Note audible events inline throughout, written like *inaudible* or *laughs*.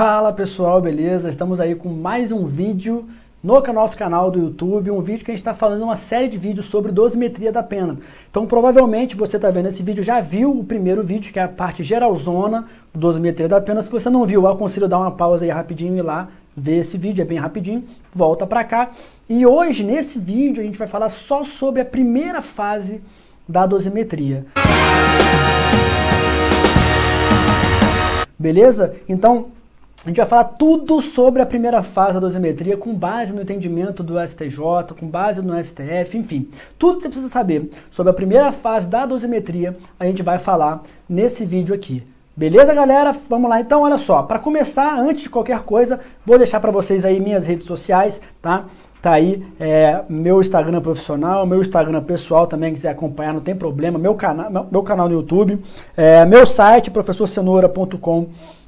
Fala pessoal, beleza? Estamos aí com mais um vídeo no nosso canal do YouTube, um vídeo que a gente está falando uma série de vídeos sobre dosimetria da pena. Então provavelmente você está vendo esse vídeo, já viu o primeiro vídeo, que é a parte geralzona do dosimetria da pena. Se você não viu, eu aconselho dar uma pausa aí rapidinho e lá ver esse vídeo, é bem rapidinho, volta para cá. E hoje, nesse vídeo, a gente vai falar só sobre a primeira fase da dosimetria. Beleza? Então, a gente vai falar tudo sobre a primeira fase da dosimetria com base no entendimento do STJ, com base no STF, enfim. Tudo que você precisa saber sobre a primeira fase da dosimetria, a gente vai falar nesse vídeo aqui. Beleza, galera? Vamos lá então, olha só. Para começar, antes de qualquer coisa, vou deixar para vocês aí minhas redes sociais, tá? Tá aí é, meu Instagram profissional, meu Instagram pessoal também, quiser acompanhar, não tem problema. Meu, cana meu, canal no YouTube, é, meu site, professorcenoura.com.br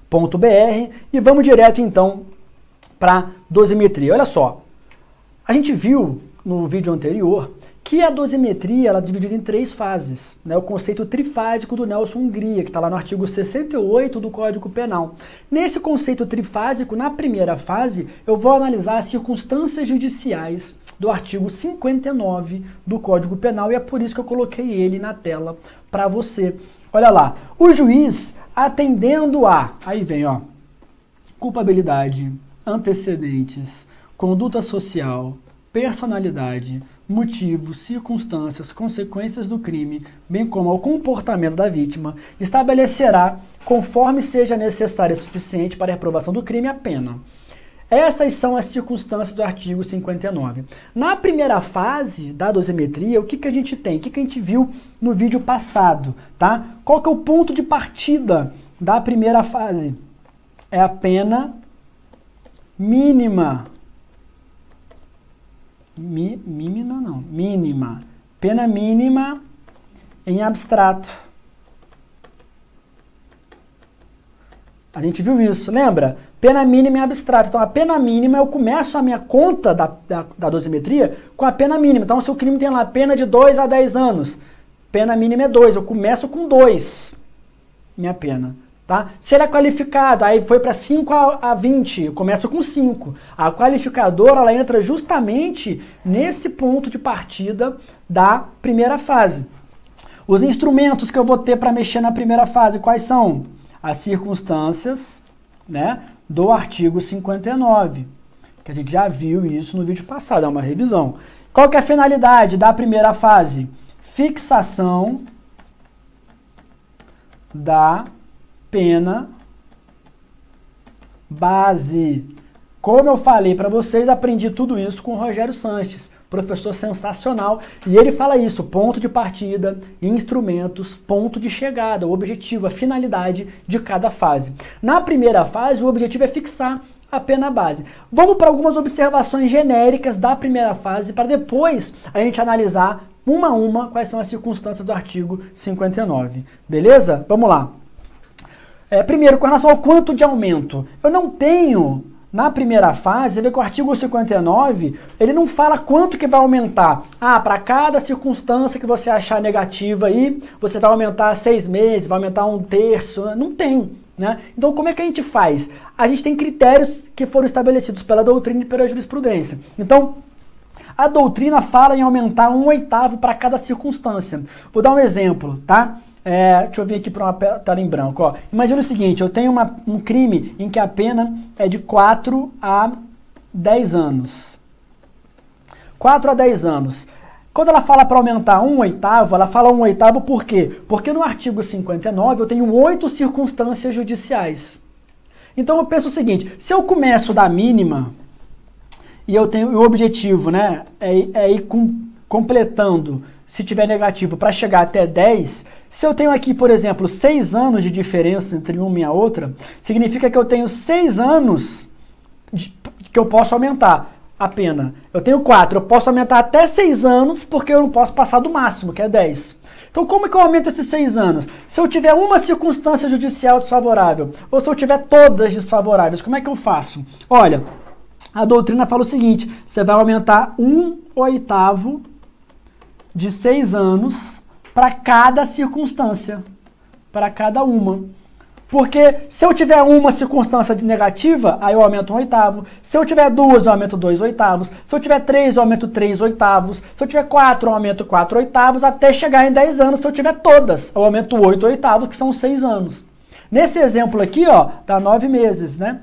e vamos direto então para dosimetria. Olha só, a gente viu no vídeo anterior que a dosimetria ela é dividida em três fases. Né? O conceito trifásico do Nelson Hungria, que está lá no artigo 68 do Código Penal. Nesse conceito trifásico, na primeira fase, eu vou analisar as circunstâncias judiciais do artigo 59 do Código Penal e é por isso que eu coloquei ele na tela para você. Olha lá, o juiz atendendo a, aí vem, ó, culpabilidade, antecedentes, conduta social, personalidade, motivos, circunstâncias, consequências do crime, bem como ao comportamento da vítima, estabelecerá, conforme seja necessário e suficiente para a reprovação do crime, a pena. Essas são as circunstâncias do artigo 59. Na primeira fase da dosimetria, o que, que a gente tem? O que, que a gente viu no vídeo passado? Tá? Qual que é o ponto de partida da primeira fase? É a pena mínima. Mínima não, mínima. Pena mínima em abstrato. A gente viu isso, lembra? Pena mínima em abstrato. Então, a pena mínima, eu começo a minha conta da, da, da dosimetria com a pena mínima. Então, se o crime tem lá pena de 2 a 10 anos, pena mínima é 2. Eu começo com 2, minha pena. Tá? Se ele é qualificado, aí foi para 5 a, a 20, eu começo com 5. A qualificadora ela entra justamente nesse ponto de partida da primeira fase. Os instrumentos que eu vou ter para mexer na primeira fase, quais são? As circunstâncias né, do artigo 59, que a gente já viu isso no vídeo passado, é uma revisão. Qual que é a finalidade da primeira fase? Fixação da pena base. Como eu falei para vocês, aprendi tudo isso com o Rogério Sanches professor sensacional. E ele fala isso: ponto de partida, instrumentos, ponto de chegada, o objetivo, a finalidade de cada fase. Na primeira fase, o objetivo é fixar a pena base. Vamos para algumas observações genéricas da primeira fase para depois a gente analisar uma a uma quais são as circunstâncias do artigo 59. Beleza? Vamos lá. É, primeiro, com relação ao quanto de aumento. Eu não tenho na primeira fase, você vê que o artigo 59, ele não fala quanto que vai aumentar. Ah, para cada circunstância que você achar negativa aí, você vai aumentar seis meses, vai aumentar um terço. Não tem. Né? Então, como é que a gente faz? A gente tem critérios que foram estabelecidos pela doutrina e pela jurisprudência. Então, a doutrina fala em aumentar um oitavo para cada circunstância. Vou dar um exemplo, tá? É, deixa eu vir aqui para uma tela em branco. Ó. Imagina o seguinte: eu tenho uma, um crime em que a pena é de 4 a 10 anos. 4 a 10 anos. Quando ela fala para aumentar um oitavo, ela fala um oitavo por quê? Porque no artigo 59 eu tenho oito circunstâncias judiciais. Então eu penso o seguinte: se eu começo da mínima e eu tenho o objetivo, né, é, é ir com, completando se tiver negativo, para chegar até 10, se eu tenho aqui, por exemplo, 6 anos de diferença entre uma e a outra, significa que eu tenho 6 anos de, que eu posso aumentar a pena. Eu tenho 4, eu posso aumentar até 6 anos porque eu não posso passar do máximo, que é 10. Então, como é que eu aumento esses 6 anos? Se eu tiver uma circunstância judicial desfavorável, ou se eu tiver todas desfavoráveis, como é que eu faço? Olha, a doutrina fala o seguinte: você vai aumentar um oitavo de seis anos para cada circunstância, para cada uma. Porque se eu tiver uma circunstância de negativa, aí eu aumento um oitavo. Se eu tiver duas, eu aumento dois oitavos. Se eu tiver três, eu aumento três oitavos. Se eu tiver quatro, eu aumento quatro oitavos, até chegar em dez anos. Se eu tiver todas, eu aumento oito oitavos, que são seis anos. Nesse exemplo aqui, ó, dá nove meses, né?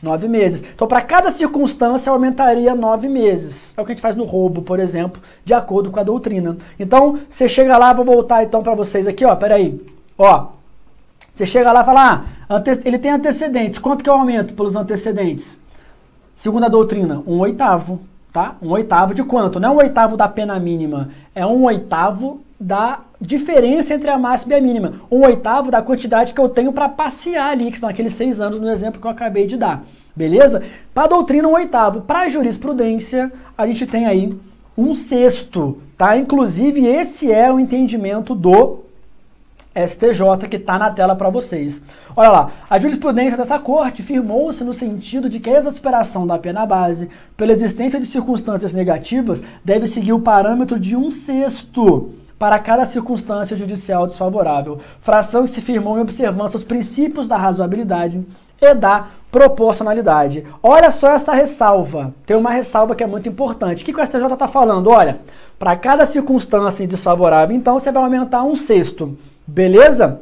Nove meses. Então, para cada circunstância, aumentaria nove meses. É o que a gente faz no roubo, por exemplo, de acordo com a doutrina. Então, você chega lá, vou voltar então para vocês aqui, ó, peraí. Ó, você chega lá e fala, ah, ele tem antecedentes. Quanto que é o aumento pelos antecedentes? Segundo a doutrina, um oitavo, tá? Um oitavo de quanto? Não é um oitavo da pena mínima, é um oitavo da diferença entre a máxima e a mínima. Um oitavo da quantidade que eu tenho para passear ali, que são aqueles seis anos no exemplo que eu acabei de dar. Beleza? Para doutrina, um oitavo. Para jurisprudência, a gente tem aí um sexto, tá? Inclusive, esse é o entendimento do STJ que está na tela para vocês. Olha lá, a jurisprudência dessa corte firmou-se no sentido de que a exasperação da pena base, pela existência de circunstâncias negativas, deve seguir o parâmetro de um sexto para cada circunstância judicial desfavorável, fração que se firmou em observância aos princípios da razoabilidade e da proporcionalidade. Olha só essa ressalva. Tem uma ressalva que é muito importante. O que, que o STJ está falando? Olha, para cada circunstância desfavorável, então você vai aumentar um sexto. Beleza?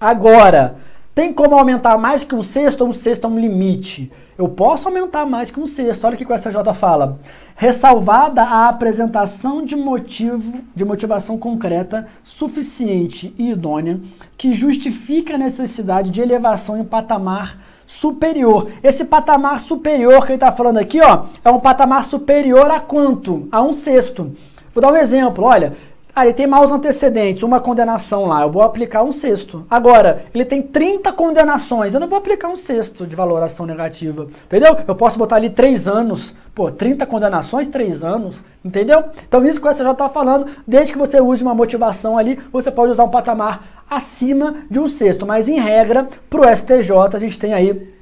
Agora, tem como aumentar mais que um sexto ou um sexto é um limite? Eu posso aumentar mais que um sexto. Olha o que o STJ fala. Ressalvada a apresentação de motivo, de motivação concreta, suficiente e idônea, que justifique a necessidade de elevação em patamar superior. Esse patamar superior que ele está falando aqui, ó, é um patamar superior a quanto? A um sexto. Vou dar um exemplo. Olha, ah, ele tem maus antecedentes, uma condenação lá, eu vou aplicar um sexto. Agora, ele tem 30 condenações, eu não vou aplicar um sexto de valoração negativa. Entendeu? Eu posso botar ali 3 anos. Pô, 30 condenações, 3 anos. Entendeu? Então, isso que você já está falando, desde que você use uma motivação ali, você pode usar um patamar acima de um sexto. Mas, em regra, para o STJ, a gente tem aí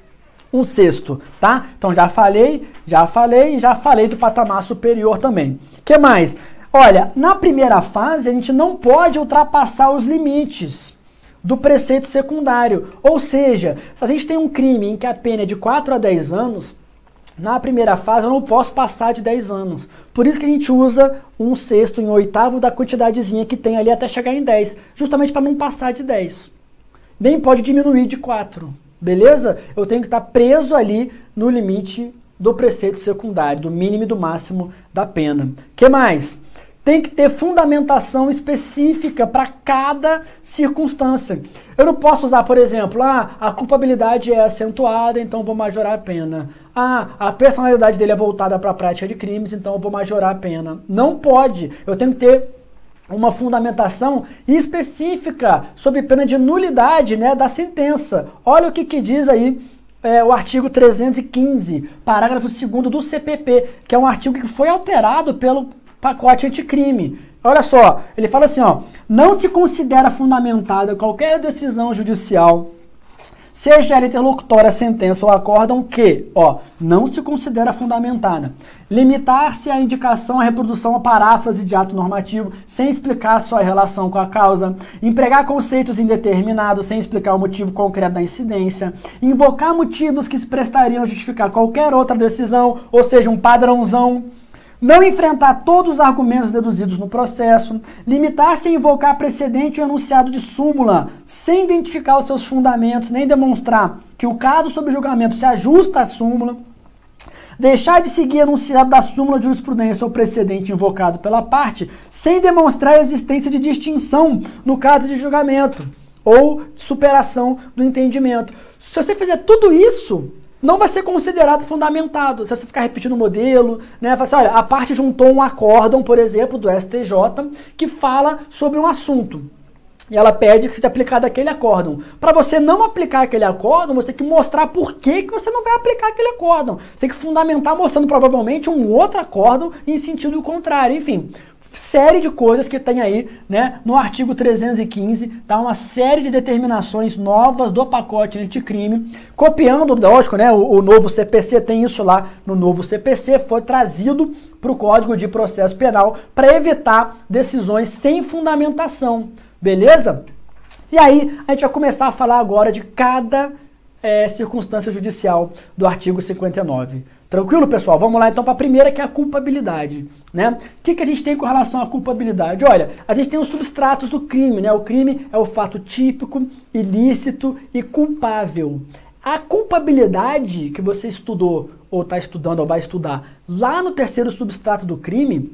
um sexto, tá? Então já falei, já falei, já falei do patamar superior também. que mais? Olha, na primeira fase a gente não pode ultrapassar os limites do preceito secundário. Ou seja, se a gente tem um crime em que a pena é de 4 a 10 anos, na primeira fase eu não posso passar de 10 anos. Por isso que a gente usa um sexto em oitavo da quantidadezinha que tem ali até chegar em 10, justamente para não passar de 10. Nem pode diminuir de 4. Beleza? Eu tenho que estar preso ali no limite do preceito secundário, do mínimo e do máximo da pena. que mais? Tem que ter fundamentação específica para cada circunstância. Eu não posso usar, por exemplo, ah, a culpabilidade é acentuada, então vou majorar a pena. Ah, a personalidade dele é voltada para a prática de crimes, então vou majorar a pena. Não pode. Eu tenho que ter uma fundamentação específica sobre pena de nulidade né, da sentença. Olha o que, que diz aí é, o artigo 315, parágrafo 2 do CPP, que é um artigo que foi alterado pelo pacote anticrime. Olha só, ele fala assim, ó, não se considera fundamentada qualquer decisão judicial, seja ela interlocutória, sentença ou acórdão que, ó, não se considera fundamentada. Limitar-se à indicação, à reprodução ou paráfrase de ato normativo sem explicar sua relação com a causa, empregar conceitos indeterminados sem explicar o motivo concreto da incidência, invocar motivos que se prestariam a justificar qualquer outra decisão, ou seja, um padrãozão não enfrentar todos os argumentos deduzidos no processo, limitar-se a invocar precedente ou enunciado de súmula, sem identificar os seus fundamentos, nem demonstrar que o caso sob julgamento se ajusta à súmula, deixar de seguir enunciado da súmula de jurisprudência ou precedente invocado pela parte, sem demonstrar a existência de distinção no caso de julgamento ou superação do entendimento. Se você fizer tudo isso, não vai ser considerado fundamentado. Se você ficar repetindo o modelo, né? Assim, olha, a parte juntou um acórdão, por exemplo, do STJ, que fala sobre um assunto. E ela pede que seja aplicado aquele acórdão. Para você não aplicar aquele acórdão, você tem que mostrar por que, que você não vai aplicar aquele acórdão. Você tem que fundamentar mostrando provavelmente um outro acórdão em sentido contrário. Enfim, série de coisas que tem aí, né, no artigo 315, tá uma série de determinações novas do pacote anticrime, copiando, lógico, né, o, o novo CPC tem isso lá no novo CPC, foi trazido para o Código de Processo Penal para evitar decisões sem fundamentação, beleza? E aí a gente vai começar a falar agora de cada é, circunstância judicial do artigo 59. Tranquilo, pessoal? Vamos lá então para a primeira, que é a culpabilidade. Né? O que, que a gente tem com relação à culpabilidade? Olha, a gente tem os substratos do crime. Né? O crime é o fato típico, ilícito e culpável. A culpabilidade que você estudou, ou está estudando, ou vai estudar, lá no terceiro substrato do crime,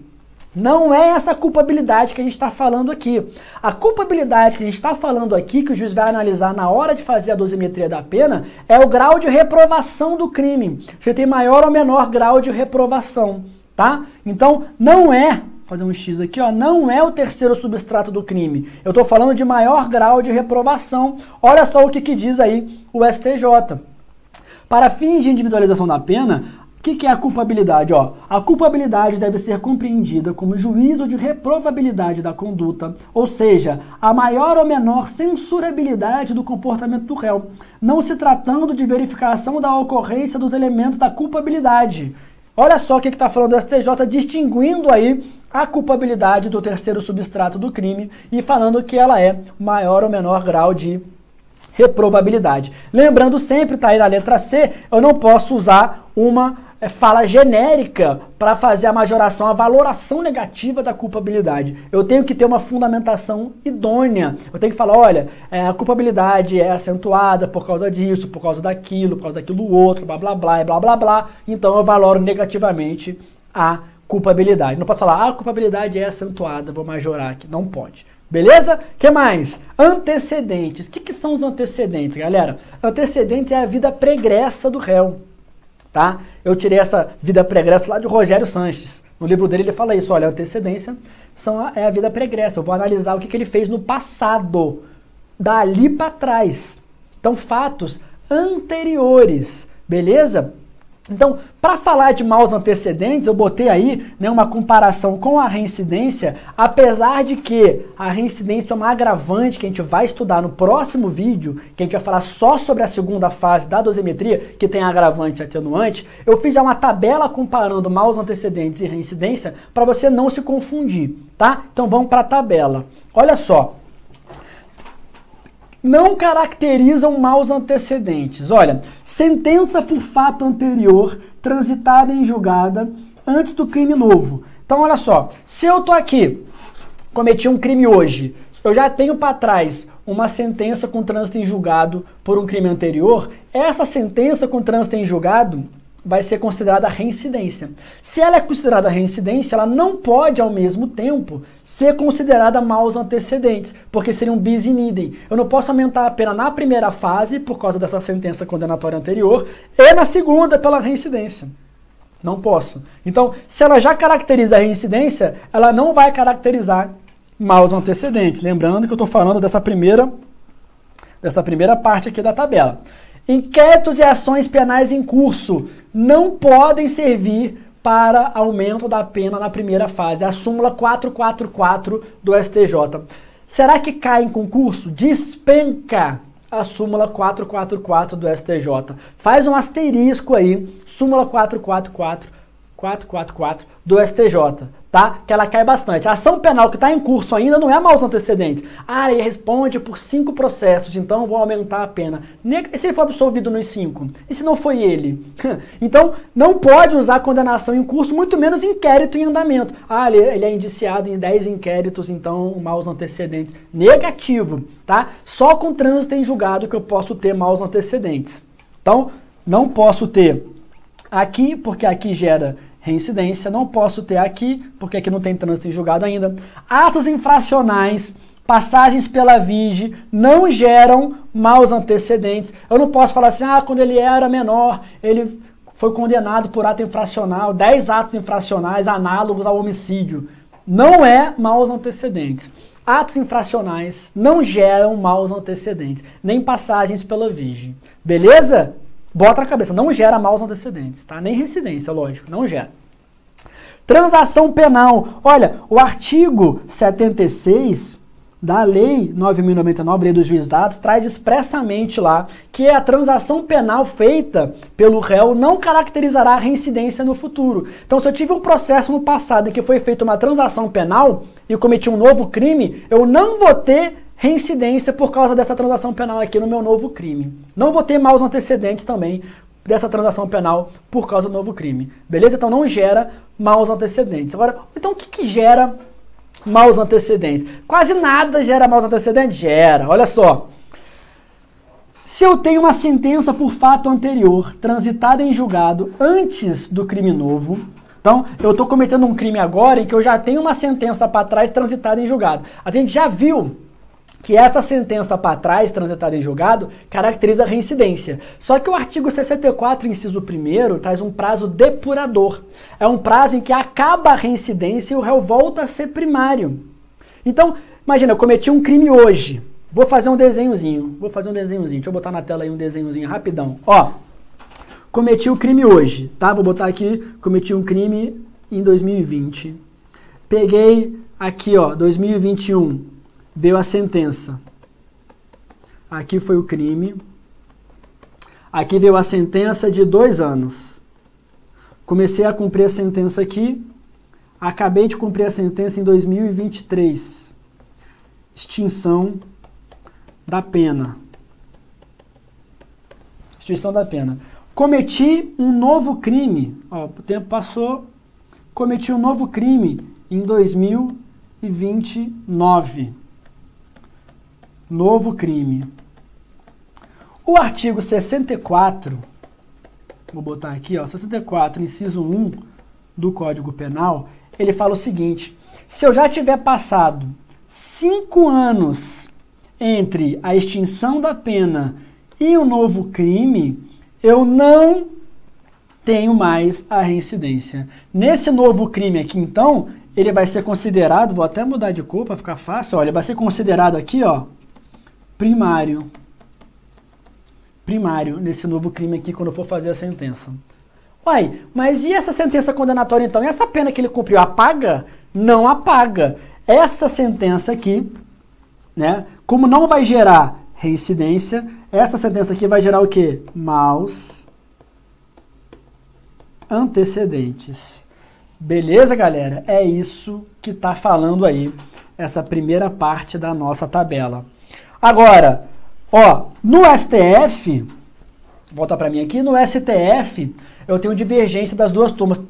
não é essa culpabilidade que a gente está falando aqui. A culpabilidade que a gente está falando aqui, que o juiz vai analisar na hora de fazer a dosimetria da pena, é o grau de reprovação do crime. Você tem maior ou menor grau de reprovação, tá? Então, não é, fazer um X aqui, ó, não é o terceiro substrato do crime. Eu estou falando de maior grau de reprovação. Olha só o que, que diz aí o STJ. Para fins de individualização da pena, o que, que, é a culpabilidade? Ó, a culpabilidade deve ser compreendida como juízo de reprovabilidade da conduta, ou seja, a maior ou menor censurabilidade do comportamento do réu, não se tratando de verificação da ocorrência dos elementos da culpabilidade. Olha só o que está falando o STJ, distinguindo aí a culpabilidade do terceiro substrato do crime e falando que ela é maior ou menor grau de reprovabilidade. Lembrando sempre, tá aí na letra C, eu não posso usar uma fala genérica para fazer a majoração, a valoração negativa da culpabilidade. Eu tenho que ter uma fundamentação idônea. Eu tenho que falar, olha, é, a culpabilidade é acentuada por causa disso, por causa daquilo, por causa daquilo outro, blá blá blá, blá blá blá. Então eu valoro negativamente a culpabilidade. Não posso falar, ah, a culpabilidade é acentuada, vou majorar aqui. Não pode. Beleza? que mais? Antecedentes. O que, que são os antecedentes, galera? Antecedentes é a vida pregressa do réu tá? Eu tirei essa vida pregressa lá de Rogério Sanches. No livro dele ele fala isso, olha, a antecedência são a, é a vida pregressa. Eu vou analisar o que, que ele fez no passado, dali para trás. Então, fatos anteriores, beleza? Então, para falar de maus antecedentes, eu botei aí né, uma comparação com a reincidência, apesar de que a reincidência é uma agravante que a gente vai estudar no próximo vídeo, que a gente vai falar só sobre a segunda fase da dosimetria, que tem agravante e atenuante, eu fiz já uma tabela comparando maus antecedentes e reincidência para você não se confundir, tá? Então vamos para a tabela. Olha só, não caracterizam maus antecedentes. Olha, sentença por fato anterior transitada em julgada antes do crime novo. Então, olha só, se eu tô aqui, cometi um crime hoje, eu já tenho para trás uma sentença com trânsito em julgado por um crime anterior, essa sentença com trânsito em julgado vai ser considerada reincidência. Se ela é considerada reincidência, ela não pode, ao mesmo tempo, ser considerada maus antecedentes, porque seria um bis in idem. Eu não posso aumentar a pena na primeira fase, por causa dessa sentença condenatória anterior, e na segunda, pela reincidência. Não posso. Então, se ela já caracteriza a reincidência, ela não vai caracterizar maus antecedentes. Lembrando que eu estou falando dessa primeira, dessa primeira parte aqui da tabela. Inquéritos e ações penais em curso não podem servir para aumento da pena na primeira fase. A súmula 444 do STJ. Será que cai em concurso? Despenca a súmula 444 do STJ. Faz um asterisco aí, súmula 444, 444 do STJ tá? Que ela cai bastante. A ação penal que está em curso ainda não é maus antecedentes. Ah, ele responde por cinco processos, então vou aumentar a pena. E se ele for absolvido nos cinco? E se não foi ele? *laughs* então, não pode usar condenação em curso, muito menos inquérito em andamento. Ah, ele, ele é indiciado em 10 inquéritos, então maus antecedentes. Negativo, tá? Só com trânsito em julgado que eu posso ter maus antecedentes. Então, não posso ter aqui, porque aqui gera reincidência. Não posso ter aqui, porque aqui não tem trânsito em julgado ainda. Atos infracionais, passagens pela vige, não geram maus antecedentes. Eu não posso falar assim, ah, quando ele era menor, ele foi condenado por ato infracional, 10 atos infracionais análogos ao homicídio. Não é maus antecedentes. Atos infracionais não geram maus antecedentes, nem passagens pela vige. Beleza? Bota na cabeça, não gera maus antecedentes, tá? Nem residência, lógico, não gera. Transação penal. Olha, o artigo 76 da Lei 9.099, Lei dos Juizados, traz expressamente lá que a transação penal feita pelo réu não caracterizará a reincidência no futuro. Então, se eu tive um processo no passado em que foi feita uma transação penal e cometi um novo crime, eu não vou ter reincidência por causa dessa transação penal aqui no meu novo crime. Não vou ter maus antecedentes também dessa transação penal por causa do novo crime. Beleza? Então não gera maus antecedentes. Agora, então o que, que gera maus antecedentes? Quase nada gera maus antecedentes? Gera. Olha só. Se eu tenho uma sentença por fato anterior transitada em julgado antes do crime novo, então eu estou cometendo um crime agora em que eu já tenho uma sentença para trás transitada em julgado. A gente já viu que essa sentença para trás, transitada em julgado, caracteriza a reincidência. Só que o artigo 64, inciso 1, traz um prazo depurador. É um prazo em que acaba a reincidência e o réu volta a ser primário. Então, imagina, eu cometi um crime hoje. Vou fazer um desenhozinho. Vou fazer um desenhozinho. Deixa eu botar na tela aí um desenhozinho rapidão. Ó, cometi o crime hoje, tá? Vou botar aqui, cometi um crime em 2020. Peguei aqui, ó, 2021 veio a sentença. Aqui foi o crime. Aqui veio a sentença de dois anos. Comecei a cumprir a sentença aqui. Acabei de cumprir a sentença em 2023. Extinção da pena. Extinção da pena. Cometi um novo crime. Ó, o tempo passou. Cometi um novo crime em 2029 novo crime. O artigo 64, vou botar aqui, ó, 64, inciso 1 do Código Penal, ele fala o seguinte: se eu já tiver passado cinco anos entre a extinção da pena e o novo crime, eu não tenho mais a reincidência. Nesse novo crime aqui, então, ele vai ser considerado, vou até mudar de cor para ficar fácil, olha, vai ser considerado aqui, ó, primário. Primário nesse novo crime aqui quando for fazer a sentença. Uai, mas e essa sentença condenatória então? E essa pena que ele cumpriu apaga? Não apaga. Essa sentença aqui, né, como não vai gerar reincidência, essa sentença aqui vai gerar o quê? Maus antecedentes. Beleza, galera? É isso que está falando aí essa primeira parte da nossa tabela. Agora, ó, no STF, volta para mim aqui, no STF, eu tenho divergência das duas turmas.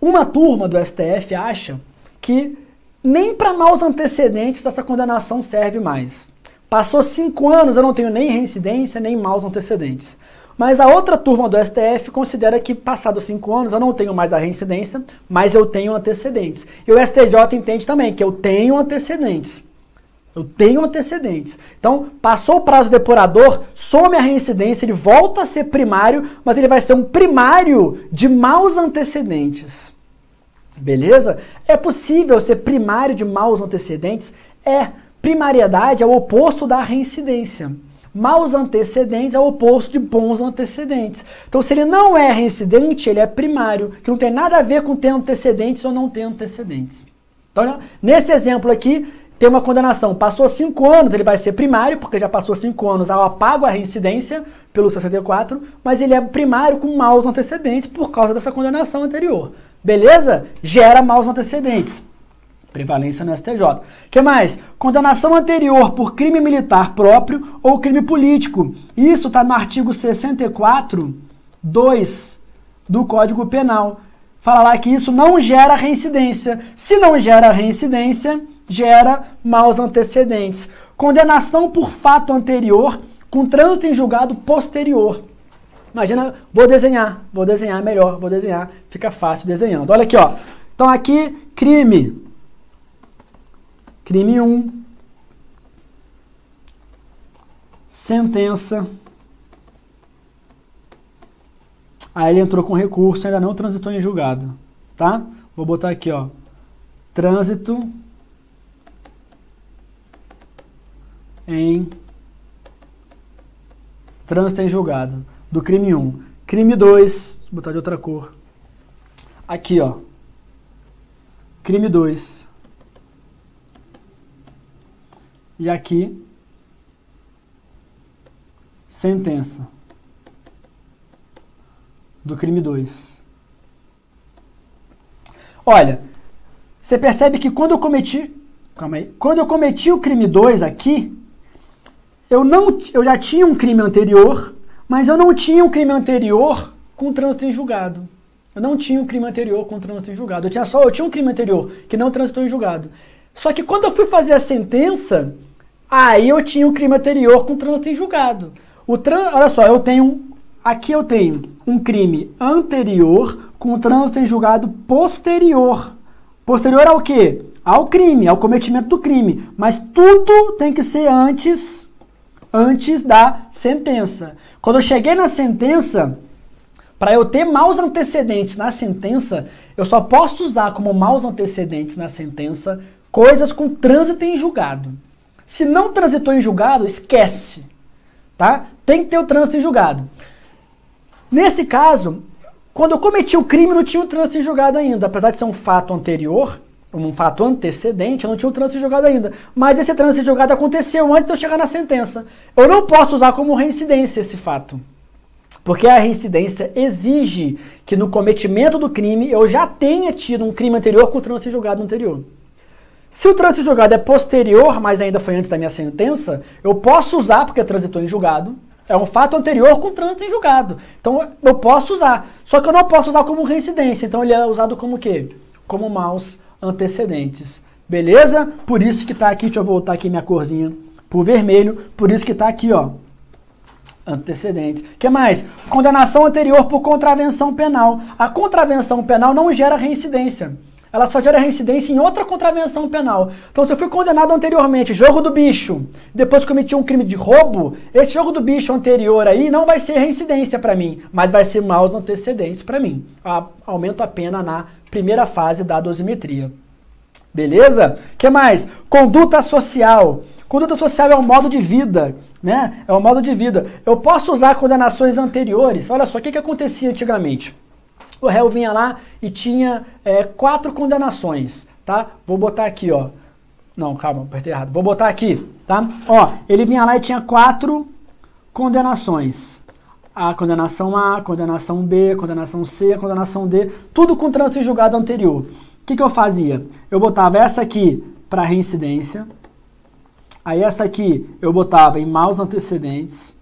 Uma turma do STF acha que nem para maus antecedentes essa condenação serve mais. Passou cinco anos, eu não tenho nem reincidência, nem maus antecedentes. Mas a outra turma do STF considera que, passados cinco anos, eu não tenho mais a reincidência, mas eu tenho antecedentes. E o STJ entende também que eu tenho antecedentes. Eu tenho antecedentes. Então, passou o prazo depurador, some a reincidência, ele volta a ser primário, mas ele vai ser um primário de maus antecedentes. Beleza? É possível ser primário de maus antecedentes? É. Primariedade é o oposto da reincidência. Maus antecedentes é o oposto de bons antecedentes. Então, se ele não é reincidente, ele é primário, que não tem nada a ver com ter antecedentes ou não ter antecedentes. Então, nesse exemplo aqui, tem uma condenação. Passou cinco anos, ele vai ser primário, porque já passou cinco anos, eu apago a reincidência pelo 64, mas ele é primário com maus antecedentes por causa dessa condenação anterior. Beleza? Gera maus antecedentes. Prevalência no STJ. que mais? Condenação anterior por crime militar próprio ou crime político. Isso está no artigo 64, 2 do Código Penal. Fala lá que isso não gera reincidência. Se não gera reincidência, gera maus antecedentes. Condenação por fato anterior com trânsito em julgado posterior. Imagina, vou desenhar, vou desenhar melhor, vou desenhar, fica fácil desenhando. Olha aqui, ó. Então aqui, crime. Crime 1. Sentença. Aí ele entrou com recurso, ainda não transitou em julgado, tá? Vou botar aqui, ó. Trânsito em trânsito em julgado do crime 1. Crime 2, vou botar de outra cor. Aqui, ó. Crime 2. E aqui, sentença do crime 2. Olha, você percebe que quando eu cometi, calma aí, quando eu cometi o crime 2 aqui, eu, não, eu já tinha um crime anterior, mas eu não tinha um crime anterior com trânsito em julgado. Eu não tinha um crime anterior com trânsito em julgado. Eu tinha só, eu tinha um crime anterior que não transitou em julgado. Só que quando eu fui fazer a sentença, aí eu tinha um crime anterior com trânsito em julgado. O tran, olha só, eu tenho aqui eu tenho um crime anterior com trânsito em julgado posterior. Posterior ao quê? Ao crime, ao cometimento do crime. Mas tudo tem que ser antes antes da sentença. Quando eu cheguei na sentença, para eu ter maus antecedentes na sentença, eu só posso usar como maus antecedentes na sentença coisas com trânsito em julgado. Se não transitou em julgado, esquece. Tá? Tem que ter o trânsito em julgado. Nesse caso, quando eu cometi o crime, não tinha o trânsito em julgado ainda. Apesar de ser um fato anterior, um fato antecedente, eu não tinha o trânsito em julgado ainda. Mas esse trânsito julgado aconteceu antes de eu chegar na sentença. Eu não posso usar como reincidência esse fato. Porque a reincidência exige que no cometimento do crime eu já tenha tido um crime anterior com o trânsito julgado anterior. Se o trânsito julgado é posterior, mas ainda foi antes da minha sentença, eu posso usar porque transitou em julgado. É um fato anterior com trânsito em julgado. Então eu posso usar. Só que eu não posso usar como reincidência. Então ele é usado como o quê? Como maus antecedentes. Beleza? Por isso que está aqui, deixa eu voltar aqui minha corzinha pro vermelho. Por isso que está aqui, ó antecedentes. que mais? Condenação anterior por contravenção penal. A contravenção penal não gera reincidência. Ela só gera reincidência em outra contravenção penal. Então, se eu fui condenado anteriormente, jogo do bicho, depois cometi um crime de roubo, esse jogo do bicho anterior aí não vai ser reincidência para mim, mas vai ser maus antecedentes para mim. Aumento a pena na primeira fase da dosimetria. Beleza? que mais? Conduta social. Conduta social é um modo de vida, né? É um modo de vida. Eu posso usar condenações anteriores. Olha só, o que, que acontecia antigamente? O réu vinha lá e tinha é, quatro condenações, tá? Vou botar aqui, ó. Não, calma, apertei errado. Vou botar aqui, tá? Ó, ele vinha lá e tinha quatro condenações. A condenação A, a condenação B, a condenação C, a condenação D, tudo com trânsito em julgado anterior. O que, que eu fazia? Eu botava essa aqui para reincidência, Aí essa aqui eu botava em maus antecedentes.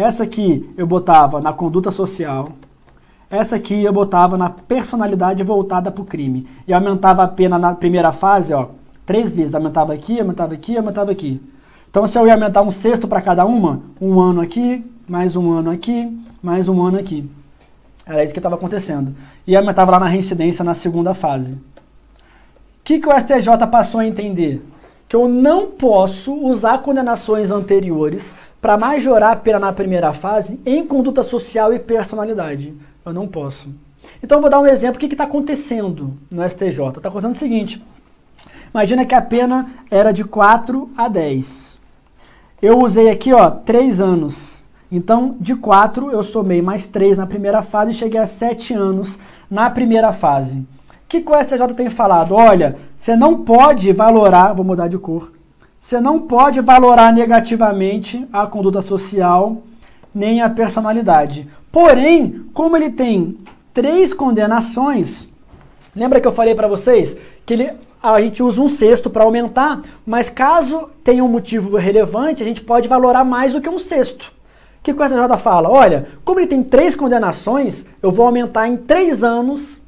Essa aqui eu botava na conduta social. Essa aqui eu botava na personalidade voltada para o crime. E aumentava a pena na primeira fase, ó, três vezes. Aumentava aqui, aumentava aqui, aumentava aqui. Então, se eu ia aumentar um sexto para cada uma, um ano aqui, mais um ano aqui, mais um ano aqui. Era isso que estava acontecendo. E aumentava lá na reincidência na segunda fase que, que o STJ passou a entender? Que eu não posso usar condenações anteriores para majorar a pena na primeira fase em conduta social e personalidade. Eu não posso. Então, vou dar um exemplo. O que está acontecendo no STJ? Está acontecendo o seguinte. Imagina que a pena era de 4 a 10. Eu usei aqui, ó, 3 anos. Então, de 4 eu somei mais 3 na primeira fase e cheguei a 7 anos na primeira fase que, que o STJ tem falado? Olha, você não pode valorar, vou mudar de cor, você não pode valorar negativamente a conduta social nem a personalidade. Porém, como ele tem três condenações, lembra que eu falei para vocês que ele, a gente usa um sexto para aumentar, mas caso tenha um motivo relevante, a gente pode valorar mais do que um sexto. O que, o STJ fala? Olha, como ele tem três condenações, eu vou aumentar em três anos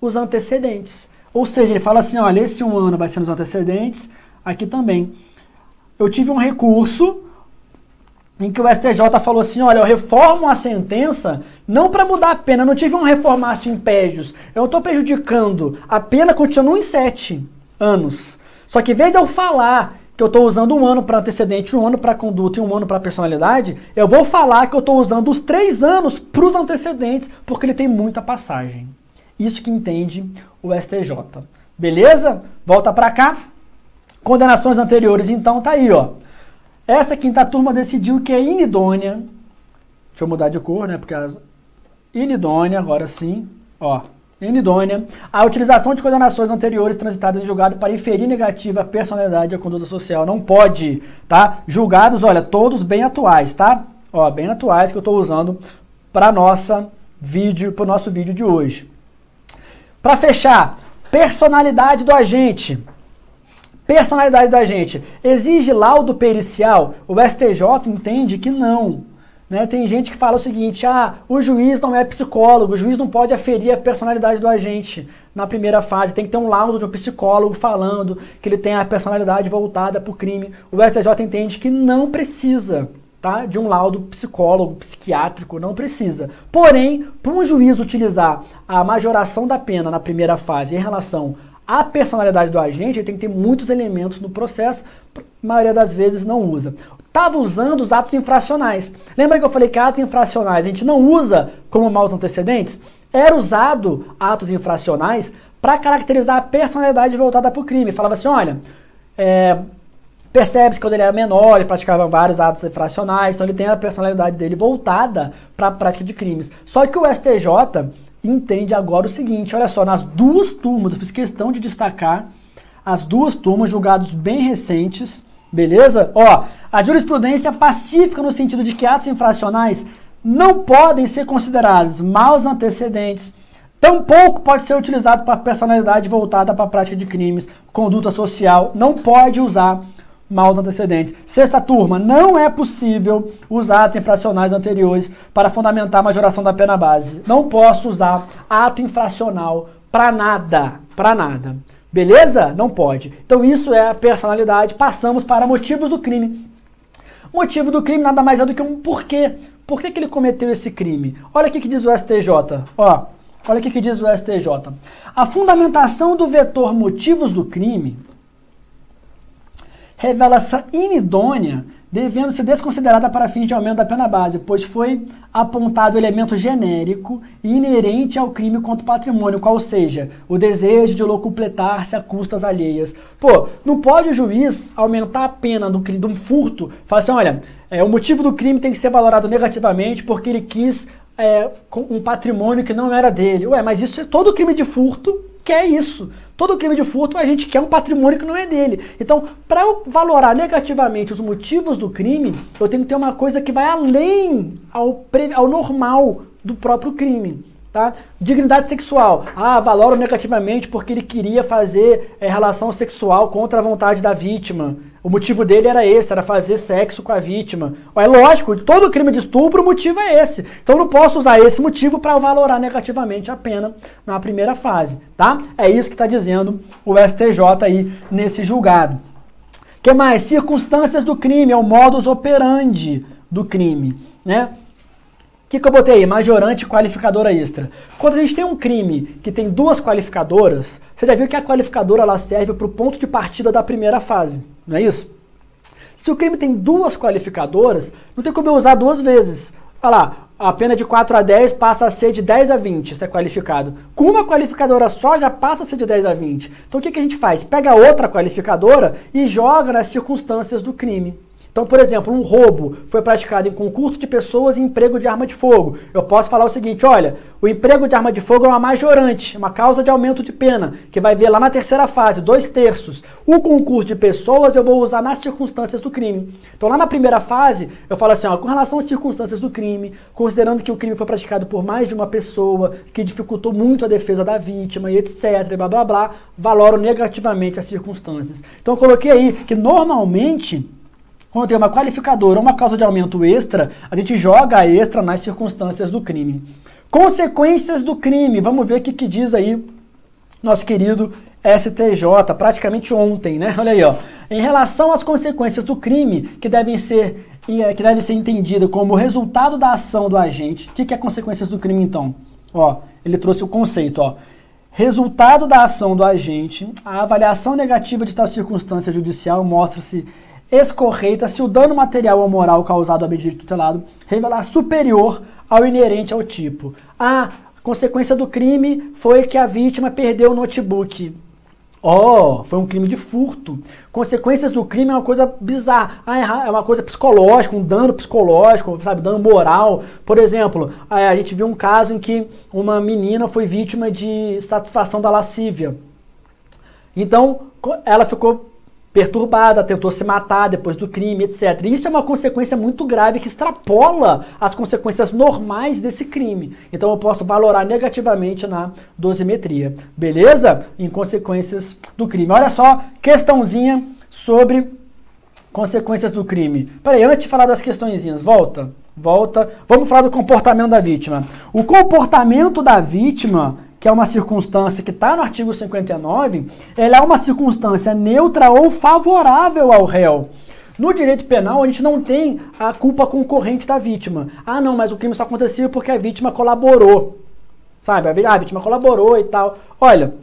os antecedentes. Ou seja, ele fala assim, olha, esse um ano vai ser nos antecedentes, aqui também. Eu tive um recurso em que o STJ falou assim, olha, eu reformo a sentença não para mudar a pena, eu não tive um reformácio impédios, eu estou prejudicando, a pena continua em sete anos. Só que em vez de eu falar que eu estou usando um ano para antecedente, um ano para conduta e um ano para personalidade, eu vou falar que eu estou usando os três anos para os antecedentes, porque ele tem muita passagem. Isso que entende o STJ. Beleza? Volta para cá. Condenações anteriores, então, tá aí, ó. Essa quinta turma decidiu que é inidônea. Deixa eu mudar de cor, né? Porque a inidônea, agora sim, ó. Inidônea. A utilização de condenações anteriores transitadas em julgado para inferir negativa a personalidade e a conduta social. Não pode, tá? Julgados, olha, todos bem atuais, tá? Ó, bem atuais que eu estou usando para nossa vídeo, para o nosso vídeo de hoje. Para fechar, personalidade do agente. Personalidade do agente. Exige laudo pericial? O STJ entende que não. Né? Tem gente que fala o seguinte: ah, o juiz não é psicólogo, o juiz não pode aferir a personalidade do agente na primeira fase. Tem que ter um laudo de um psicólogo falando que ele tem a personalidade voltada para o crime. O STJ entende que não precisa. Tá? De um laudo psicólogo, psiquiátrico, não precisa. Porém, para um juiz utilizar a majoração da pena na primeira fase em relação a personalidade do agente tem que ter muitos elementos no processo, a maioria das vezes não usa. Estava usando os atos infracionais. Lembra que eu falei que atos infracionais a gente não usa como maus antecedentes? Era usado atos infracionais para caracterizar a personalidade voltada para o crime. Falava assim, olha, é, percebe-se que quando ele era menor, ele praticava vários atos infracionais, então ele tem a personalidade dele voltada para a prática de crimes. Só que o STJ entende agora o seguinte: olha só, nas duas turmas, eu fiz questão de destacar as duas turmas, julgados bem recentes, beleza? Ó, a jurisprudência pacífica no sentido de que atos infracionais não podem ser considerados maus antecedentes, tampouco pode ser utilizado para personalidade voltada para a prática de crimes, conduta social, não pode usar maus antecedentes. Sexta turma, não é possível usar atos infracionais anteriores para fundamentar a majoração da pena base. Não posso usar ato infracional para nada, para nada. Beleza? Não pode. Então isso é a personalidade. Passamos para motivos do crime. Motivo do crime nada mais é do que um porquê. Por que, que ele cometeu esse crime? Olha o que diz o STJ. Ó, olha o que diz o STJ. A fundamentação do vetor motivos do crime revela-se inidônea, devendo ser desconsiderada para fins de aumento da pena base, pois foi apontado elemento genérico inerente ao crime contra o patrimônio, qual seja, o desejo de locupletar-se a custas alheias. Pô, não pode o juiz aumentar a pena do, de um furto, falar assim, olha, é, o motivo do crime tem que ser valorado negativamente porque ele quis é, um patrimônio que não era dele. Ué, mas isso é todo crime de furto quer isso. Todo crime de furto a gente quer um patrimônio que não é dele. Então, para eu valorar negativamente os motivos do crime, eu tenho que ter uma coisa que vai além ao, ao normal do próprio crime. Tá? Dignidade sexual. Ah, valoro negativamente porque ele queria fazer é, relação sexual contra a vontade da vítima. O motivo dele era esse, era fazer sexo com a vítima. É lógico, todo crime de estupro o motivo é esse. Então eu não posso usar esse motivo para valorar negativamente a pena na primeira fase, tá? É isso que está dizendo o STJ aí nesse julgado. que mais? Circunstâncias do crime, é o modus operandi do crime, né? O que, que eu botei aí? Majorante qualificadora extra. Quando a gente tem um crime que tem duas qualificadoras, você já viu que a qualificadora ela serve para o ponto de partida da primeira fase, não é isso? Se o crime tem duas qualificadoras, não tem como eu usar duas vezes. Olha lá, a pena de 4 a 10 passa a ser de 10 a 20, se é qualificado. Com uma qualificadora só, já passa a ser de 10 a 20. Então o que, que a gente faz? Pega outra qualificadora e joga nas circunstâncias do crime. Então, por exemplo, um roubo foi praticado em concurso de pessoas e emprego de arma de fogo. Eu posso falar o seguinte: olha, o emprego de arma de fogo é uma majorante, uma causa de aumento de pena, que vai ver lá na terceira fase, dois terços. O concurso de pessoas eu vou usar nas circunstâncias do crime. Então, lá na primeira fase, eu falo assim: ó, com relação às circunstâncias do crime, considerando que o crime foi praticado por mais de uma pessoa, que dificultou muito a defesa da vítima e etc, blá blá blá, valoro negativamente as circunstâncias. Então, eu coloquei aí que normalmente quando tem uma qualificadora ou uma causa de aumento extra, a gente joga a extra nas circunstâncias do crime. Consequências do crime. Vamos ver o que, que diz aí nosso querido STJ, praticamente ontem, né? Olha aí, ó. Em relação às consequências do crime, que devem ser, eh, que devem ser entendidas como resultado da ação do agente. O que, que é consequências do crime, então? Ó, ele trouxe o conceito, ó. Resultado da ação do agente, a avaliação negativa de tal circunstância judicial mostra-se escorreita se o dano material ou moral causado ao objeto tutelado revelar superior ao inerente ao tipo. A consequência do crime foi que a vítima perdeu o notebook. Oh, foi um crime de furto. Consequências do crime é uma coisa bizarra. Ah, é, é uma coisa psicológica, um dano psicológico, sabe, dano moral. Por exemplo, a gente viu um caso em que uma menina foi vítima de satisfação da lascívia. Então, ela ficou perturbada, tentou se matar depois do crime, etc. Isso é uma consequência muito grave que extrapola as consequências normais desse crime. Então eu posso valorar negativamente na dosimetria. Beleza? Em consequências do crime. Olha só, questãozinha sobre consequências do crime. Peraí, antes de falar das questõezinhas, volta, volta. Vamos falar do comportamento da vítima. O comportamento da vítima que é uma circunstância que está no artigo 59, ela é uma circunstância neutra ou favorável ao réu. No direito penal, a gente não tem a culpa concorrente da vítima. Ah, não, mas o crime só aconteceu porque a vítima colaborou. Sabe? Ah, a vítima colaborou e tal. Olha,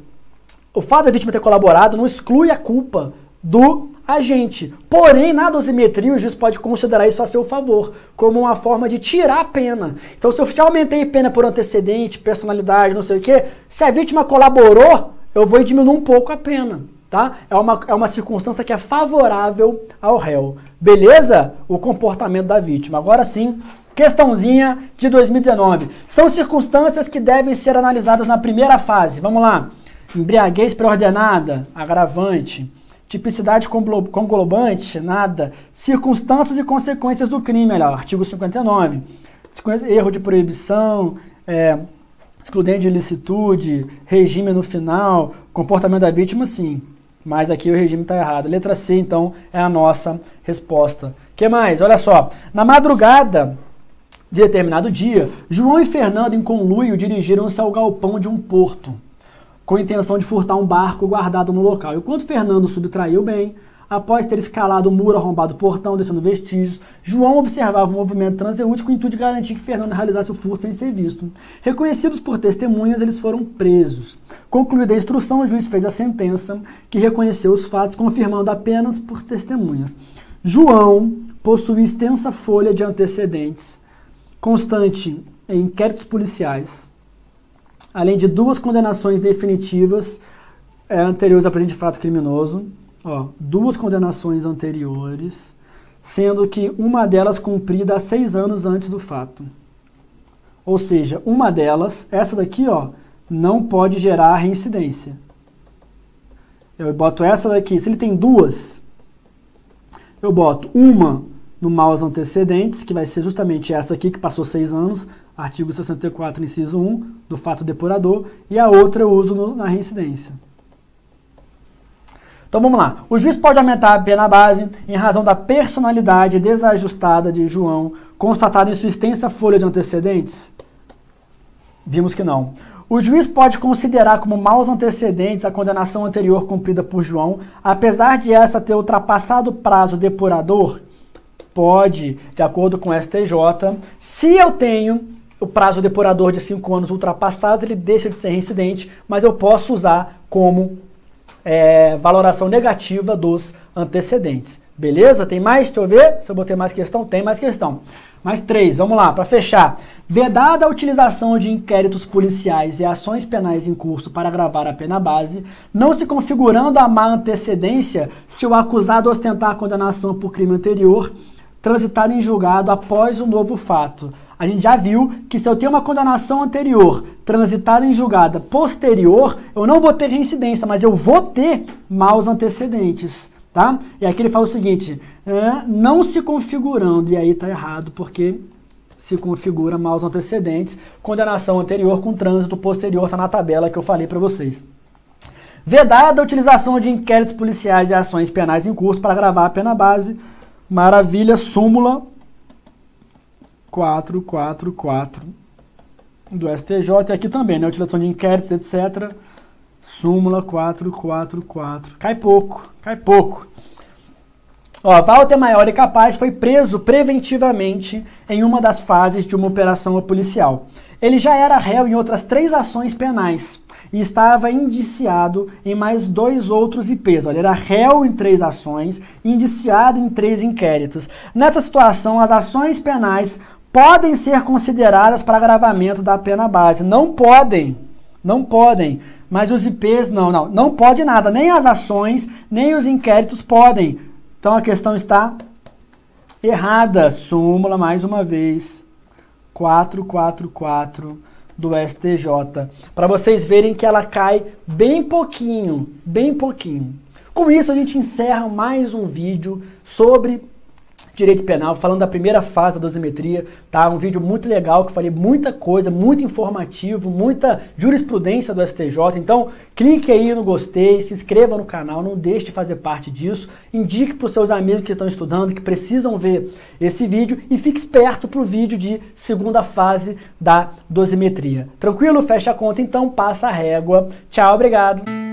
o fato da vítima ter colaborado não exclui a culpa do agente. Porém, na dosimetria, o juiz pode considerar isso a seu favor, como uma forma de tirar a pena. Então, se eu já aumentei pena por antecedente, personalidade, não sei o quê, se a vítima colaborou, eu vou diminuir um pouco a pena. Tá? É, uma, é uma circunstância que é favorável ao réu. Beleza? O comportamento da vítima. Agora sim, questãozinha de 2019. São circunstâncias que devem ser analisadas na primeira fase. Vamos lá. Embriaguez pré-ordenada, agravante Tipicidade conglobante, nada. Circunstâncias e consequências do crime, olha, artigo 59. Erro de proibição, é, excludente de ilicitude, regime no final, comportamento da vítima, sim. Mas aqui o regime está errado. Letra C, então, é a nossa resposta. que mais? Olha só. Na madrugada de determinado dia, João e Fernando, em conluio, dirigiram-se ao galpão de um porto com a intenção de furtar um barco guardado no local. Enquanto Fernando subtraiu bem, após ter escalado o muro arrombado do portão, deixando vestígios, João observava o movimento transeúnte com o intuito de garantir que Fernando realizasse o furto sem ser visto. Reconhecidos por testemunhas, eles foram presos. Concluída a instrução, o juiz fez a sentença, que reconheceu os fatos, confirmando apenas por testemunhas. João possui extensa folha de antecedentes, constante em inquéritos policiais, além de duas condenações definitivas é, anteriores ao presente fato criminoso. Ó, duas condenações anteriores, sendo que uma delas cumprida há seis anos antes do fato. Ou seja, uma delas, essa daqui, ó, não pode gerar reincidência. Eu boto essa daqui. Se ele tem duas, eu boto uma no maus antecedentes, que vai ser justamente essa aqui, que passou seis anos, artigo 64, inciso 1, do fato depurador, e a outra eu uso no, na reincidência. Então vamos lá. O juiz pode aumentar a pena base em razão da personalidade desajustada de João, constatada em sua extensa folha de antecedentes? Vimos que não. O juiz pode considerar como maus antecedentes a condenação anterior cumprida por João, apesar de essa ter ultrapassado o prazo depurador? Pode, de acordo com o STJ. Se eu tenho o prazo depurador de 5 anos ultrapassados, ele deixa de ser reincidente, mas eu posso usar como é, valoração negativa dos antecedentes. Beleza? Tem mais? Deixa eu ver. Se eu botei mais questão, tem mais questão. Mais três, vamos lá, para fechar. Vedada a utilização de inquéritos policiais e ações penais em curso para agravar a pena base, não se configurando a má antecedência se o acusado ostentar condenação por crime anterior, transitado em julgado após o novo fato, a gente já viu que se eu tenho uma condenação anterior transitada em julgada posterior, eu não vou ter reincidência, mas eu vou ter maus antecedentes. Tá? E aqui ele fala o seguinte: não se configurando, e aí está errado, porque se configura maus antecedentes, condenação anterior com trânsito posterior, está na tabela que eu falei para vocês. Vedada a utilização de inquéritos policiais e ações penais em curso para agravar a pena base. Maravilha, súmula 444 do STJ, e aqui também, né? Utilização de inquéritos, etc. Súmula 444. Cai pouco, cai pouco. Ó, Walter Maior e Capaz foi preso preventivamente em uma das fases de uma operação policial. Ele já era réu em outras três ações penais e estava indiciado em mais dois outros IPs. Olha, ele era réu em três ações, indiciado em três inquéritos. Nessa situação, as ações penais podem ser consideradas para agravamento da pena base. Não podem, não podem. Mas os IPs não, não, não pode nada. Nem as ações, nem os inquéritos podem. Então a questão está errada. Súmula, mais uma vez, 444 do STJ. Para vocês verem que ela cai bem pouquinho, bem pouquinho. Com isso, a gente encerra mais um vídeo sobre direito penal, falando da primeira fase da dosimetria, tá? Um vídeo muito legal que falei muita coisa, muito informativo, muita jurisprudência do STJ. Então, clique aí no gostei, se inscreva no canal, não deixe de fazer parte disso. Indique para os seus amigos que estão estudando, que precisam ver esse vídeo e fique esperto para o vídeo de segunda fase da dosimetria. Tranquilo? Fecha a conta então, passa a régua. Tchau, obrigado.